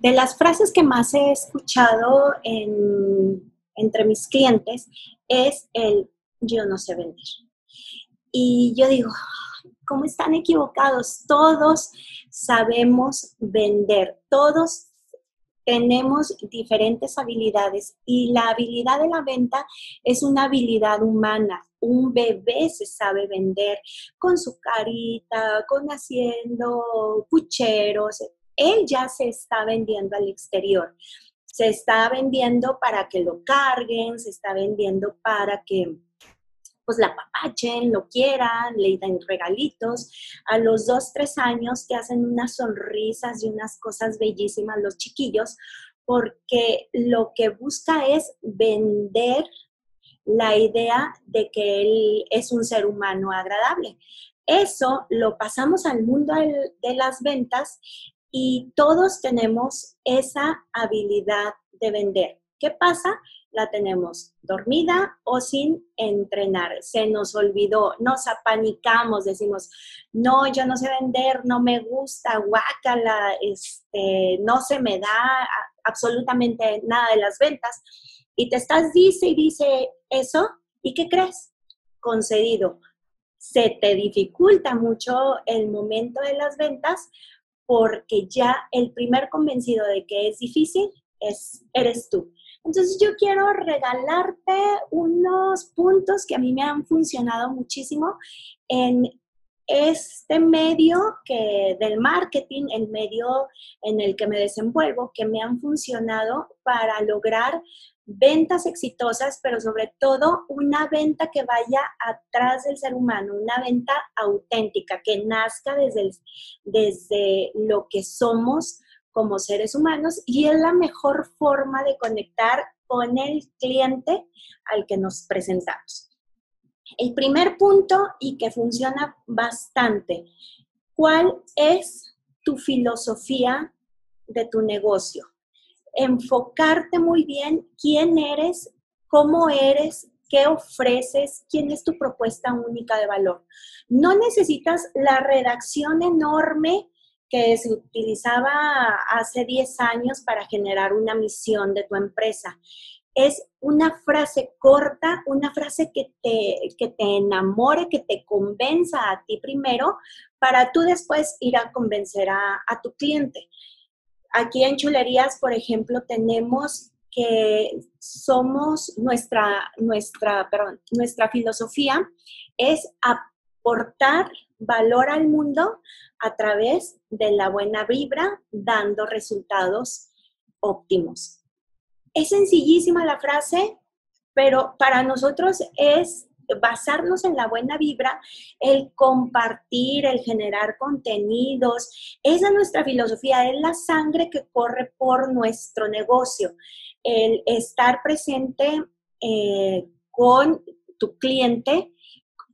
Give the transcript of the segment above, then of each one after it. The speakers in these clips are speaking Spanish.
De las frases que más he escuchado entre mis clientes es el yo no sé vender. Y yo digo, ¿cómo están equivocados? Todos sabemos vender, todos tenemos diferentes habilidades y la habilidad de la venta es una habilidad humana. Un bebé se sabe vender con su carita, con haciendo pucheros. Él ya se está vendiendo al exterior. Se está vendiendo para que lo carguen, se está vendiendo para que pues la papachen, lo quieran, le den regalitos. A los dos, tres años te hacen unas sonrisas y unas cosas bellísimas los chiquillos, porque lo que busca es vender la idea de que él es un ser humano agradable. Eso lo pasamos al mundo de las ventas y todos tenemos esa habilidad de vender. ¿Qué pasa? la tenemos dormida o sin entrenar. Se nos olvidó, nos apanicamos, decimos, no, yo no sé vender, no me gusta, guácala, este, no se me da absolutamente nada de las ventas. Y te estás, dice y dice eso, ¿y qué crees? Concedido. Se te dificulta mucho el momento de las ventas porque ya el primer convencido de que es difícil es, eres tú. Entonces yo quiero regalarte unos puntos que a mí me han funcionado muchísimo en este medio que del marketing, el medio en el que me desenvuelvo, que me han funcionado para lograr ventas exitosas, pero sobre todo una venta que vaya atrás del ser humano, una venta auténtica, que nazca desde, desde lo que somos como seres humanos y es la mejor forma de conectar con el cliente al que nos presentamos. El primer punto y que funciona bastante, ¿cuál es tu filosofía de tu negocio? Enfocarte muy bien quién eres, cómo eres, qué ofreces, quién es tu propuesta única de valor. No necesitas la redacción enorme que se utilizaba hace 10 años para generar una misión de tu empresa. Es una frase corta, una frase que te, que te enamore, que te convenza a ti primero, para tú después ir a convencer a, a tu cliente. Aquí en Chulerías, por ejemplo, tenemos que somos nuestra, nuestra, perdón, nuestra filosofía es aportar valor al mundo a través de la buena vibra, dando resultados óptimos. Es sencillísima la frase, pero para nosotros es basarnos en la buena vibra, el compartir, el generar contenidos. Esa es nuestra filosofía, es la sangre que corre por nuestro negocio. El estar presente eh, con tu cliente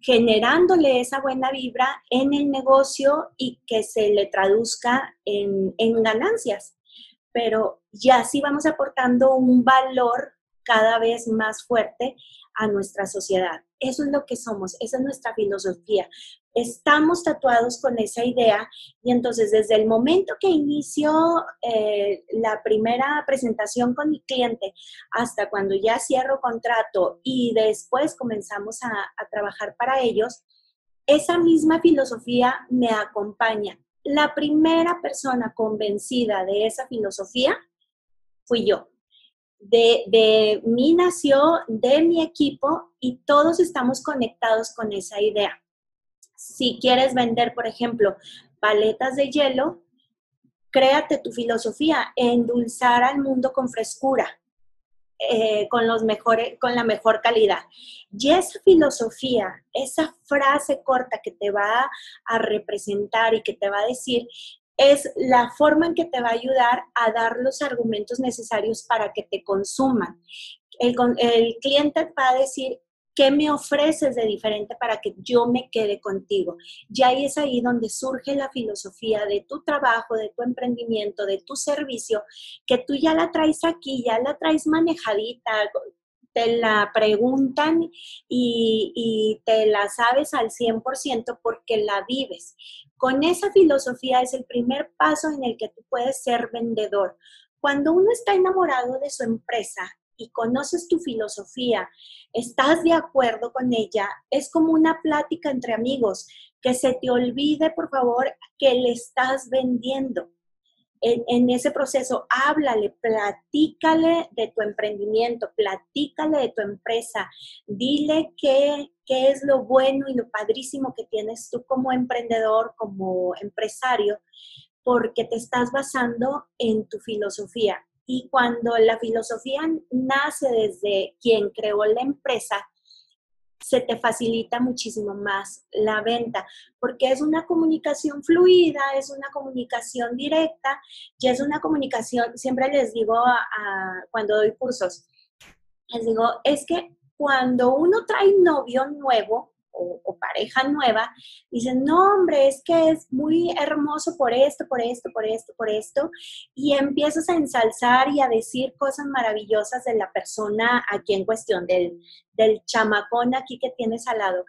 generándole esa buena vibra en el negocio y que se le traduzca en, ganancias. Pero ya sí vamos aportando un valor cada vez más fuerte a nuestra sociedad. Eso es lo que somos, esa es nuestra filosofía estamos tatuados con esa idea y entonces desde el momento que inicio eh, la primera presentación con mi cliente hasta cuando ya cierro contrato y después comenzamos a, a trabajar para ellos, esa misma filosofía me acompaña. La primera persona convencida de esa filosofía fui yo. De, de, mí nació, de mi equipo y todos estamos conectados con esa idea si quieres vender, por ejemplo, paletas de hielo, créate tu filosofía, endulzar al mundo con frescura, eh, con, los mejores, con la mejor calidad. Y esa filosofía, esa frase corta que te va a representar y que te va a decir, es la forma en que te va a ayudar a dar los argumentos necesarios para que te consuman. El, el cliente va a decir, ¿Qué me ofreces de diferente para que yo me quede contigo? Y ahí es ahí donde surge la filosofía de tu trabajo, de tu emprendimiento, de tu servicio, que tú ya la traes aquí, ya la traes manejadita, te la preguntan y, te la sabes al 100% porque la vives. Con esa filosofía es el primer paso en el que tú puedes ser vendedor. Cuando uno está enamorado de su empresa y conoces tu filosofía, estás de acuerdo con ella, es como una plática entre amigos, que se te olvide, por favor, que le estás vendiendo en, ese proceso, háblale, platícale de tu emprendimiento, platícale de tu empresa, dile qué, es lo bueno y lo padrísimo que tienes tú como emprendedor, como empresario, porque te estás basando en tu filosofía. Y cuando la filosofía nace desde quien creó la empresa, se te facilita muchísimo más la venta, porque es una comunicación fluida, es una comunicación directa y es una comunicación, siempre les digo a, cuando doy cursos, les digo, es que cuando uno trae novio nuevo, o, pareja nueva, dicen, no, hombre, es que es muy hermoso por esto, por esto, por esto, por esto, y empiezas a ensalzar y a decir cosas maravillosas de la persona aquí en cuestión, del, del chamacón aquí que tienes al lado.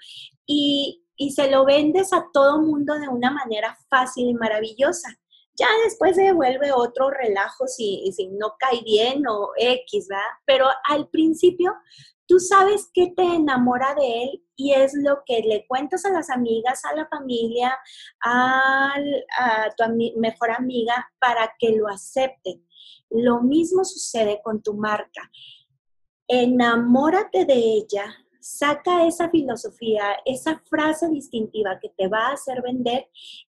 Y, y se lo vendes a todo mundo de una manera fácil y maravillosa. Ya después se vuelve otro relajo si, si no cae bien o X, ¿verdad? Pero al principio tú sabes que te enamora de él y es lo que le cuentas a las amigas, a la familia, a, tu mejor amiga para que lo acepte. Lo mismo sucede con tu marca. Enamórate de ella, saca esa filosofía, esa frase distintiva que te va a hacer vender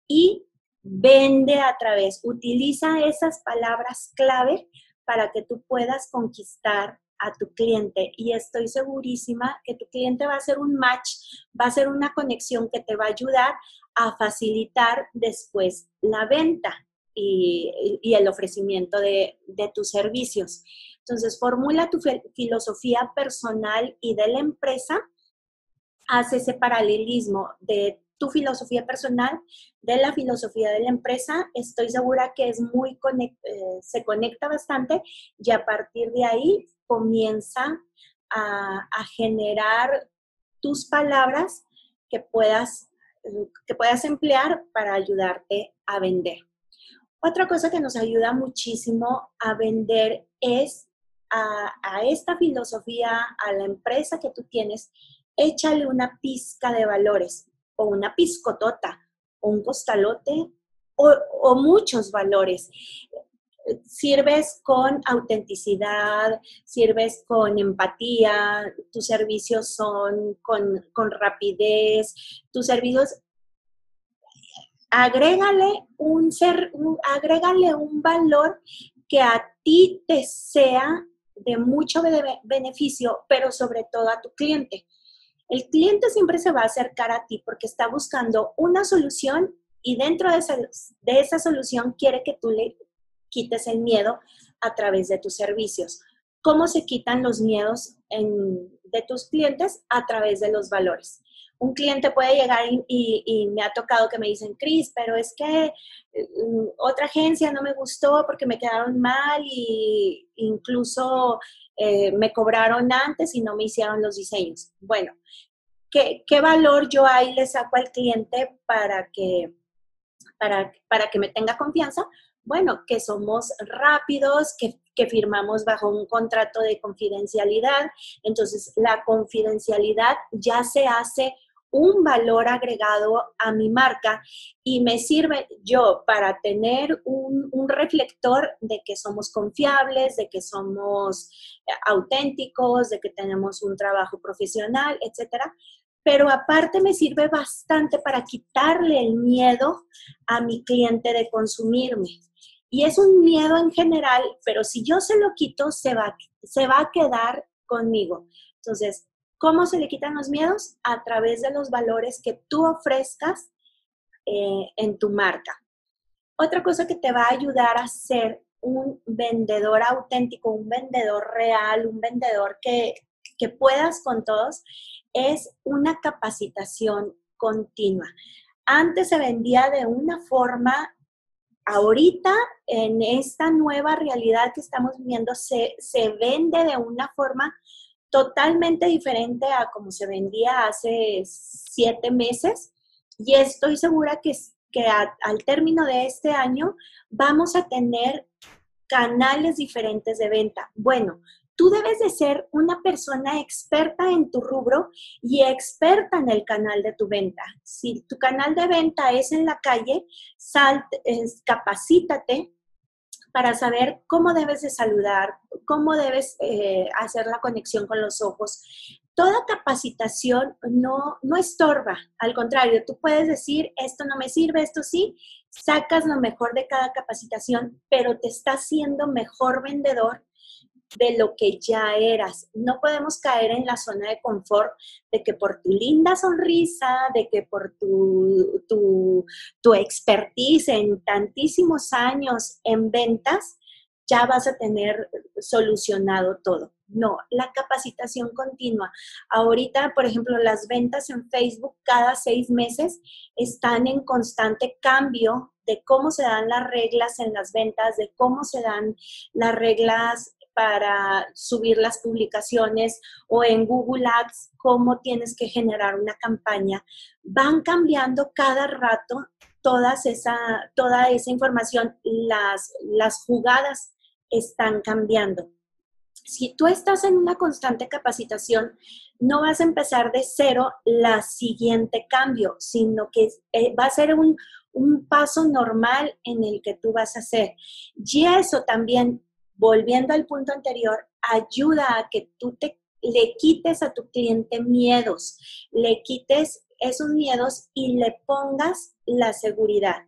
y vende a través, utiliza esas palabras clave para que tú puedas conquistar a tu cliente y estoy segurísima que tu cliente va a ser un match, va a ser una conexión que te va a ayudar a facilitar después la venta y, el ofrecimiento de, tus servicios. Entonces, formula tu filosofía personal y de la empresa, haz ese paralelismo de tu filosofía personal, de la filosofía de la empresa. Estoy segura que es muy eh, se conecta bastante y a partir de ahí comienza a, generar tus palabras que puedas, que puedas emplear para ayudarte a vender. Otra cosa que nos ayuda muchísimo a vender es a, esta filosofía, a la empresa que tú tienes, échale una pizca de valores o una piscotota o un costalote o muchos valores sirves con autenticidad, sirves con empatía, tus servicios son con, rapidez, tus servicios, agrégale un, ser, un valor que a ti te sea de mucho beneficio, pero sobre todo a tu cliente. El cliente siempre se va a acercar a ti porque está buscando una solución y dentro de esa, de esa solución quiere que tú le quites el miedo a través de tus servicios. ¿Cómo se quitan los miedos de tus clientes? A través de los valores. Un cliente puede llegar y, me ha tocado que me dicen, Cris, pero es que mm, otra agencia no me gustó porque me quedaron mal y incluso eh, me cobraron antes y no me hicieron los diseños. Bueno, ¿qué, valor yo ahí le saco al cliente para que, para, para que me tenga confianza? Bueno, que somos rápidos, que, firmamos bajo un contrato de confidencialidad. Entonces, la confidencialidad ya se hace un valor agregado a mi marca y me sirve yo para tener un, un, reflector de que somos confiables, de que somos auténticos, de que tenemos un trabajo profesional, etcétera. Pero aparte me sirve bastante para quitarle el miedo a mi cliente de consumirme. Y es un miedo en general, pero si yo se lo quito, se va, se va a quedar conmigo. Entonces, ¿cómo se le quitan los miedos? A través de los valores que tú ofrezcas eh, en tu marca. Otra cosa que te va a ayudar a ser un vendedor auténtico, un vendedor real, un vendedor que, que puedas con todos, es una capacitación continua. Antes se vendía de una forma ahorita en esta nueva realidad que estamos viviendo se, vende de una forma totalmente diferente a como se vendía hace siete meses y estoy segura que, que al término de este año vamos a tener canales diferentes de venta. Bueno, tú debes de ser una persona experta en tu rubro y experta en el canal de tu venta. Si tu canal de venta es en la calle, sal, capacítate para saber cómo debes de saludar, cómo debes eh, hacer la conexión con los ojos. Toda capacitación no, no estorba, al contrario, tú puedes decir, esto no me sirve, esto sí, sacas lo mejor de cada capacitación, pero te está haciendo mejor vendedor de lo que ya eras. No podemos caer en la zona de confort de que por tu linda sonrisa, de que por tu, tu, tu expertise en tantísimos años en ventas, ya vas a tener solucionado todo. No, la capacitación continua. Ahorita, por ejemplo, las ventas en Facebook cada seis meses están en constante cambio de cómo se dan las reglas en las ventas, de cómo se dan las reglas para subir las publicaciones o en Google Ads, cómo tienes que generar una campaña. Van cambiando cada rato todas esa, toda esa información, las, las jugadas están cambiando. Si tú estás en una constante capacitación, no vas a empezar de cero la siguiente cambio, sino que eh, va a ser un, un paso normal en el que tú vas a hacer. Y eso también volviendo al punto anterior, ayuda a que tú te, le quites a tu cliente miedos, le quites esos miedos y le pongas la seguridad.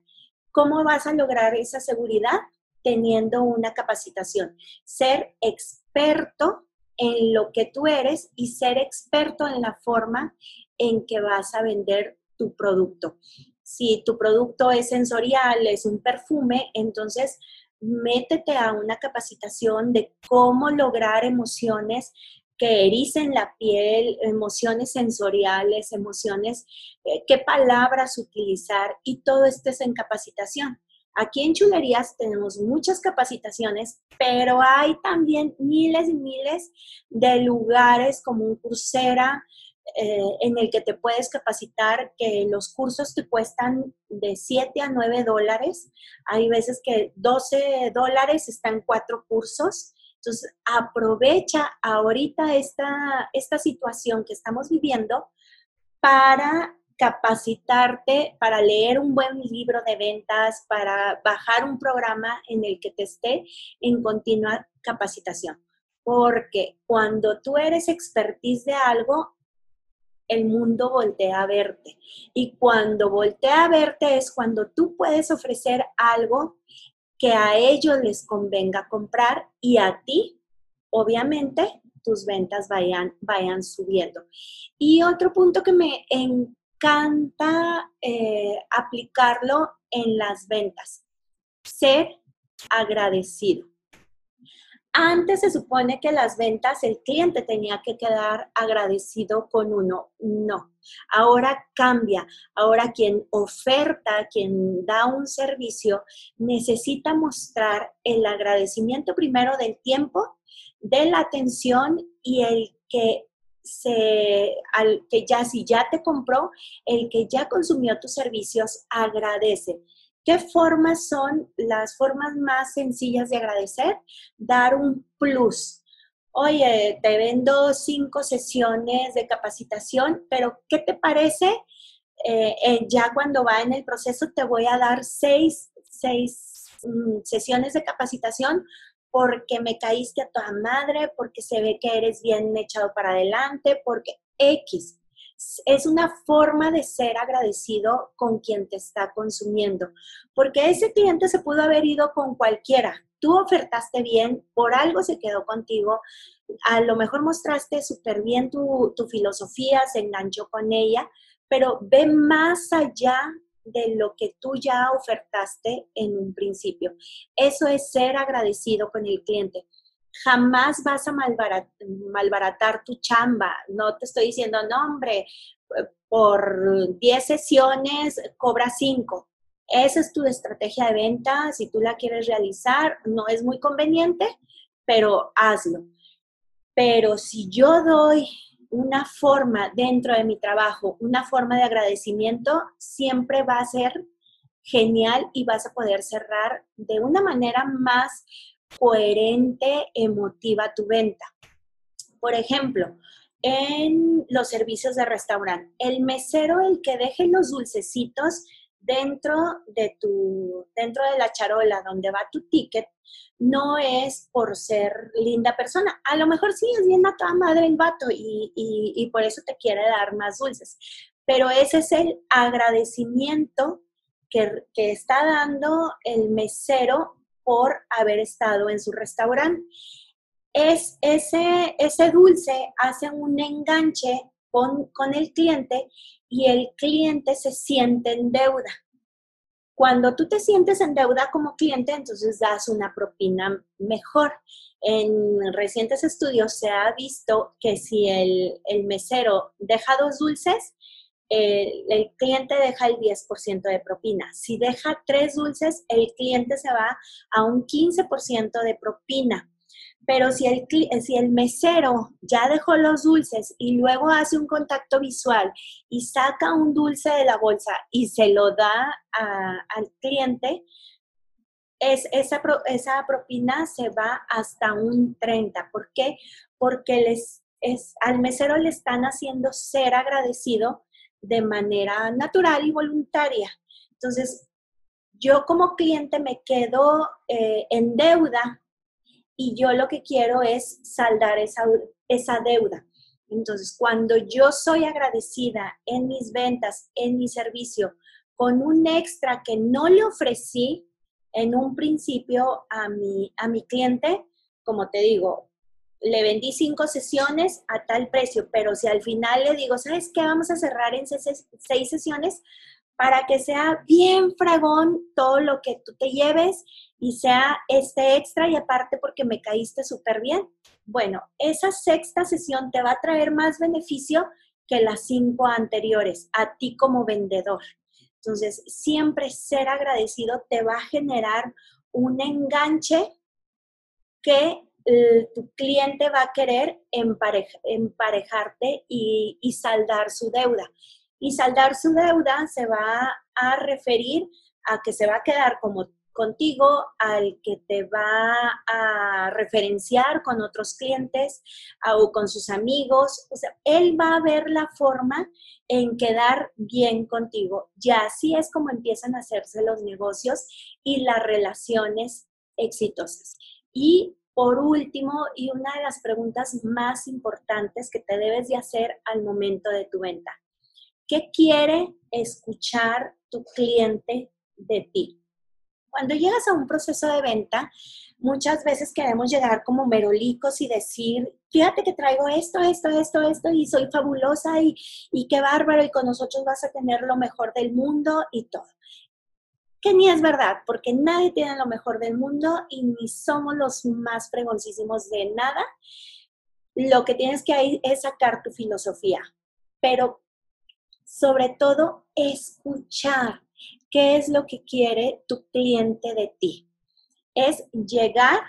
¿Cómo vas a lograr esa seguridad? Teniendo una capacitación. Ser experto en lo que tú eres y ser experto en la forma en que vas a vender tu producto. Si tu producto es sensorial, es un perfume, entonces métete a una capacitación de cómo lograr emociones que ericen la piel, emociones sensoriales, emociones, eh, qué palabras utilizar y todo esto es en capacitación. Aquí en Chulerías tenemos muchas capacitaciones, pero hay también miles y miles de lugares como un Coursera, eh, en el que te puedes capacitar, que los cursos te cuestan de 7 a 9 dólares. Hay veces que 12 dólares están cuatro cursos. Entonces, aprovecha ahorita esta, esta situación que estamos viviendo para capacitarte, para leer un buen libro de ventas, para bajar un programa en el que te esté en continua capacitación. Porque cuando tú eres expertise de algo, el mundo voltea a verte. Y cuando voltea a verte es cuando tú puedes ofrecer algo que a ellos les convenga comprar y a ti, obviamente, tus ventas vayan, vayan subiendo. Y otro punto que me encanta eh, aplicarlo en las ventas, ser agradecido. Antes se supone que las ventas el cliente tenía que quedar agradecido con uno. No, ahora cambia. Ahora quien oferta, quien da un servicio, necesita mostrar el agradecimiento primero del tiempo, de la atención y el que se, al que ya si ya te compró, el que ya consumió tus servicios, agradece. ¿Qué formas son las formas más sencillas de agradecer? Dar un plus. Oye, te vendo cinco sesiones de capacitación, pero ¿qué te parece? Eh, eh, ya cuando va en el proceso te voy a dar seis, mm, sesiones de capacitación porque me caíste a toda madre, porque se ve que eres bien echado para adelante, porque X es una forma de ser agradecido con quien te está consumiendo, porque ese cliente se pudo haber ido con cualquiera. Tú ofertaste bien, por algo se quedó contigo, a lo mejor mostraste súper bien tu, tu filosofía, se enganchó con ella, pero ve más allá de lo que tú ya ofertaste en un principio. Eso es ser agradecido con el cliente jamás vas a malbaratar, tu chamba. No te estoy diciendo, no, hombre, por 10 sesiones cobra 5. Esa es tu estrategia de venta. Si tú la quieres realizar, no es muy conveniente, pero hazlo. Pero si yo doy una forma dentro de mi trabajo, una forma de agradecimiento, siempre va a ser genial y vas a poder cerrar de una manera más coherente, emotiva tu venta. Por ejemplo, en los servicios de restaurante, el mesero, el que deje los dulcecitos dentro de tu, dentro de la charola donde va tu ticket, no es por ser linda persona. A lo mejor sí es bien a toda madre el vato y, y por eso te quiere dar más dulces. Pero ese es el agradecimiento que, está dando el mesero por haber estado en su restaurante. Es ese, ese dulce hace un enganche con, con el cliente y el cliente se siente en deuda. Cuando tú te sientes en deuda como cliente, entonces das una propina mejor. En recientes estudios se ha visto que si el, el mesero deja dos dulces, el, cliente deja el 10% de propina. Si deja tres dulces, el cliente se va a un 15% de propina. Pero si el, si el mesero ya dejó los dulces y luego hace un contacto visual y saca un dulce de la bolsa y se lo da al cliente, es, esa, esa propina se va hasta un 30. ¿Por qué? Porque les, es, al mesero le están haciendo ser agradecido de manera natural y voluntaria. Entonces, yo como cliente me quedo eh, en deuda y yo lo que quiero es saldar esa, esa deuda. Entonces, cuando yo soy agradecida en mis ventas, en mi servicio, con un extra que no le ofrecí en un principio a mi, a mi cliente, como te digo, le vendí cinco sesiones a tal precio, pero si al final le digo, ¿sabes qué? Vamos a cerrar en seis sesiones para que sea bien fragón todo lo que tú te lleves y sea este extra y aparte porque me caíste súper bien. Bueno, esa sexta sesión te va a traer más beneficio que las cinco anteriores a ti como vendedor. Entonces, siempre ser agradecido te va a generar un enganche que tu cliente va a querer emparejarte y, saldar su deuda. Y saldar su deuda se va a referir a que se va a quedar como contigo, al que te va a referenciar con otros clientes o con sus amigos. O sea, él va a ver la forma en quedar bien contigo. Ya así es como empiezan a hacerse los negocios y las relaciones exitosas. Y por último, y una de las preguntas más importantes que te debes de hacer al momento de tu venta. ¿Qué quiere escuchar tu cliente de ti? Cuando llegas a un proceso de venta, muchas veces queremos llegar como merolicos y decir, fíjate que traigo esto, esto, esto, esto, y soy fabulosa y, y qué bárbaro, y con nosotros vas a tener lo mejor del mundo y todo ni es verdad, porque nadie tiene lo mejor del mundo y ni somos los más fregoncísimos de nada. Lo que tienes que hacer es sacar tu filosofía, pero sobre todo escuchar qué es lo que quiere tu cliente de ti. Es llegar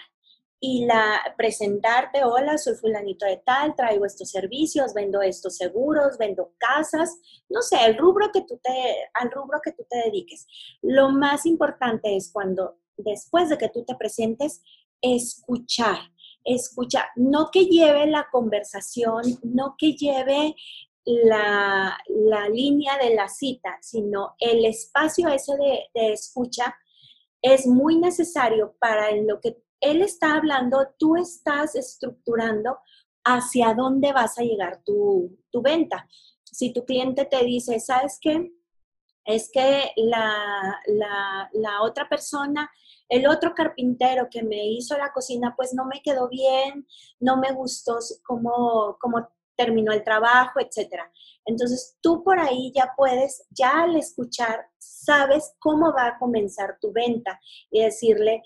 y la presentarte, hola, soy fulanito de tal, traigo estos servicios, vendo estos seguros, vendo casas, no sé, el rubro que tú te, al rubro que tú te dediques. Lo más importante es cuando después de que tú te presentes, escuchar, escuchar, no que lleve la conversación, no que lleve la, la línea de la cita, sino el espacio ese de, de escucha es muy necesario para en lo que él está hablando, tú estás estructurando hacia dónde vas a llegar tu, venta. Si tu cliente te dice, ¿sabes qué? Es que la, otra persona, el otro carpintero que me hizo la cocina, pues no me quedó bien, no me gustó cómo, cómo terminó el trabajo, etc. Entonces, tú por ahí ya puedes, ya al escuchar, sabes cómo va a comenzar tu venta y decirle,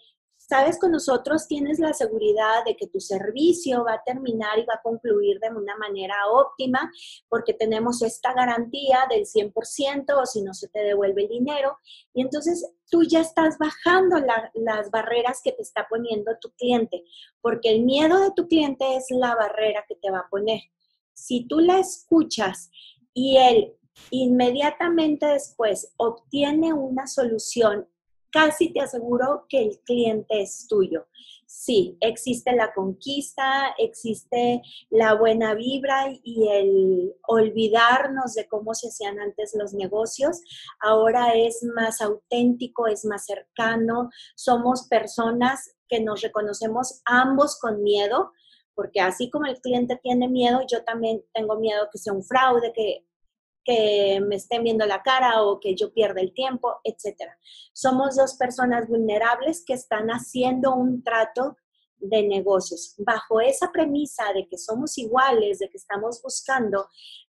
Sabes, con nosotros tienes la seguridad de que tu servicio va a terminar y va a concluir de una manera óptima porque tenemos esta garantía del 100% o si no se te devuelve el dinero. Y entonces tú ya estás bajando las barreras que te está poniendo tu cliente, porque el miedo de tu cliente es la barrera que te va a poner. Si tú la escuchas y él inmediatamente después obtiene una solución casi te aseguro que el cliente es tuyo. Sí, existe la conquista, existe la buena vibra y el olvidarnos de cómo se hacían antes los negocios. Ahora es más auténtico, es más cercano. Somos personas que nos reconocemos ambos con miedo, porque así como el cliente tiene miedo, yo también tengo miedo que sea un fraude, que que me estén viendo la cara o que yo pierda el tiempo, etc. Somos dos personas vulnerables que están haciendo un trato de negocios. Bajo esa premisa de que somos iguales, de que estamos buscando,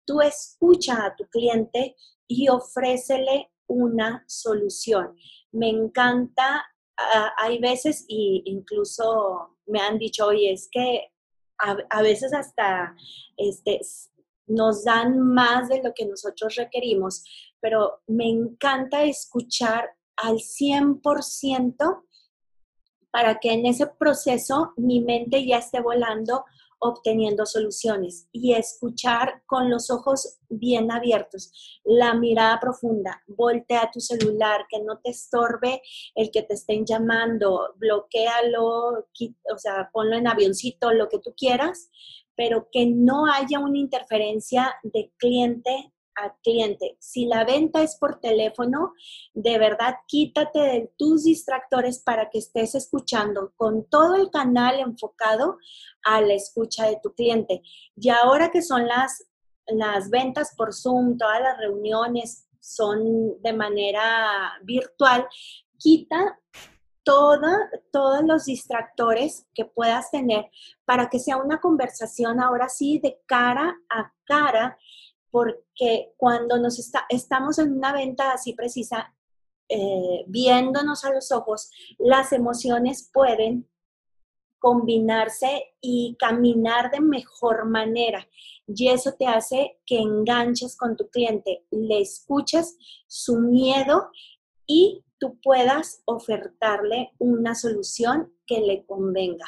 tú escucha a tu cliente y ofrécele una solución. Me encanta, ah, hay veces, y incluso me han dicho, oye, es que a, a veces hasta este, nos dan más de lo que nosotros requerimos, pero me encanta escuchar al 100% para que en ese proceso mi mente ya esté volando obteniendo soluciones y escuchar con los ojos bien abiertos, la mirada profunda, voltea tu celular, que no te estorbe el que te estén llamando, bloquealo, o sea, ponlo en avioncito, lo que tú quieras, pero que no haya una interferencia de cliente a cliente. Si la venta es por teléfono, de verdad quítate de tus distractores para que estés escuchando con todo el canal enfocado a la escucha de tu cliente. Y ahora que son las, las ventas por Zoom, todas las reuniones son de manera virtual, quita todos los distractores que puedas tener para que sea una conversación ahora sí de cara a cara, porque cuando nos está, estamos en una venta así precisa, eh, viéndonos a los ojos, las emociones pueden combinarse y caminar de mejor manera. Y eso te hace que enganches con tu cliente, le escuches su miedo y tú puedas ofertarle una solución que le convenga.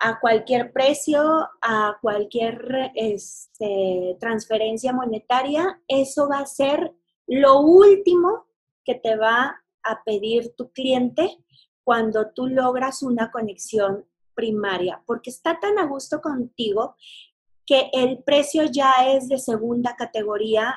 A cualquier precio, a cualquier este, transferencia monetaria, eso va a ser lo último que te va a pedir tu cliente cuando tú logras una conexión primaria, porque está tan a gusto contigo que el precio ya es de segunda categoría,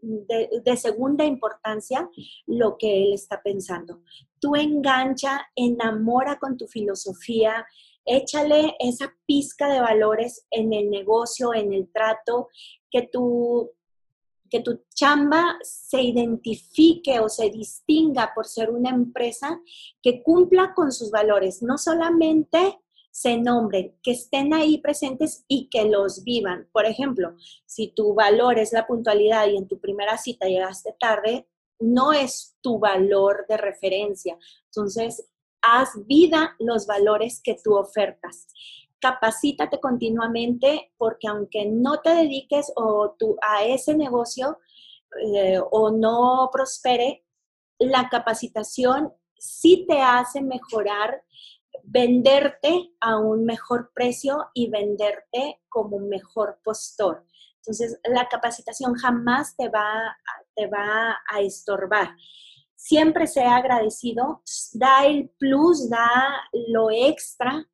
de, segunda importancia, lo que él está pensando. Tú engancha, enamora con tu filosofía, échale esa pizca de valores en el negocio, en el trato, que tu, que tu chamba se identifique o se distinga por ser una empresa que cumpla con sus valores, no solamente se nombren, que estén ahí presentes y que los vivan. Por ejemplo, si tu valor es la puntualidad y en tu primera cita llegaste tarde, no es tu valor de referencia. Entonces, haz vida los valores que tú ofertas. Capacítate continuamente porque aunque no te dediques o tú, a ese negocio eh, o no prospere, la capacitación sí te hace mejorar venderte a un mejor precio y venderte como mejor postor. Entonces, la capacitación jamás te va, te va a estorbar. Siempre sea agradecido, da el plus, da lo extra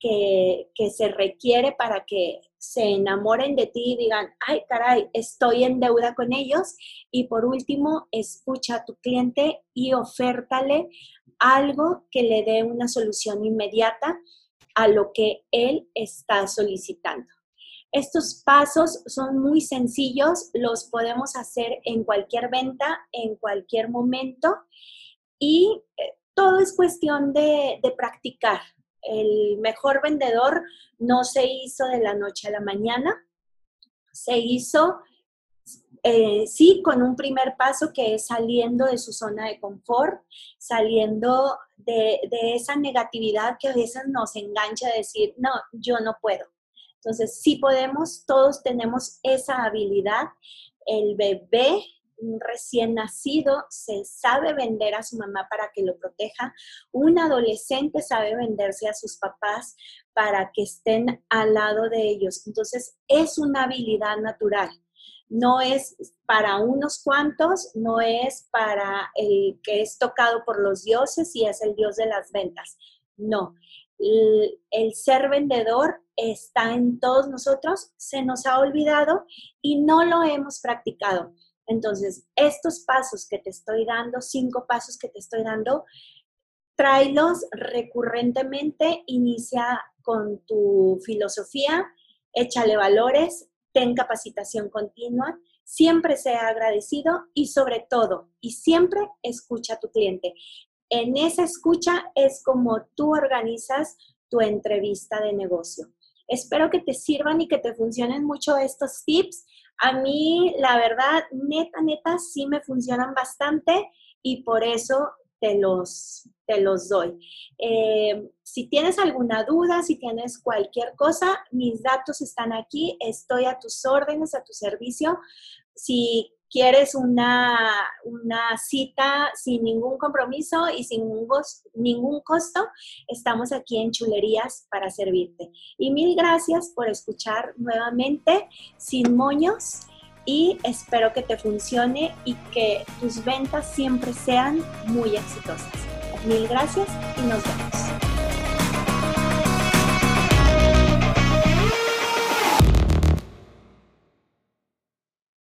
que, que se requiere para que se enamoren de ti y digan, ay, caray, estoy en deuda con ellos. Y por último, escucha a tu cliente y ofértale algo que le dé una solución inmediata a lo que él está solicitando. Estos pasos son muy sencillos, los podemos hacer en cualquier venta, en cualquier momento y eh, todo es cuestión de, de practicar. El mejor vendedor no se hizo de la noche a la mañana, se hizo eh, sí, con un primer paso que es saliendo de su zona de confort, saliendo de, esa negatividad que a veces nos engancha a decir, no, yo no puedo. Entonces, sí podemos, todos tenemos esa habilidad. El bebé recién nacido se sabe vender a su mamá para que lo proteja, un adolescente sabe venderse a sus papás para que estén al lado de ellos. Entonces, es una habilidad natural. No es para unos cuantos, no es para el que es tocado por los dioses y es el dios de las ventas. No, el, ser vendedor está en todos nosotros, se nos ha olvidado y no lo hemos practicado. Entonces, estos pasos que te estoy dando, cinco pasos que te estoy dando, tráelos recurrentemente, inicia con tu filosofía, échale valores, ten capacitación continua, siempre sea agradecido y sobre todo, y siempre escucha a tu cliente. En esa escucha es como tú organizas tu entrevista de negocio. Espero que te sirvan y que te funcionen mucho estos tips a mí, la verdad, neta, neta, sí me funcionan bastante y por eso te los, te los doy. Eh, si tienes alguna duda, si tienes cualquier cosa, mis datos están aquí, estoy a tus órdenes, a tu servicio. Si quieres una, una cita sin ningún compromiso y sin ningún, costo, estamos aquí en Chulerías para servirte. Y mil gracias por escuchar nuevamente Sin Moños y espero que te funcione y que tus ventas siempre sean muy exitosas. Mil gracias y nos vemos.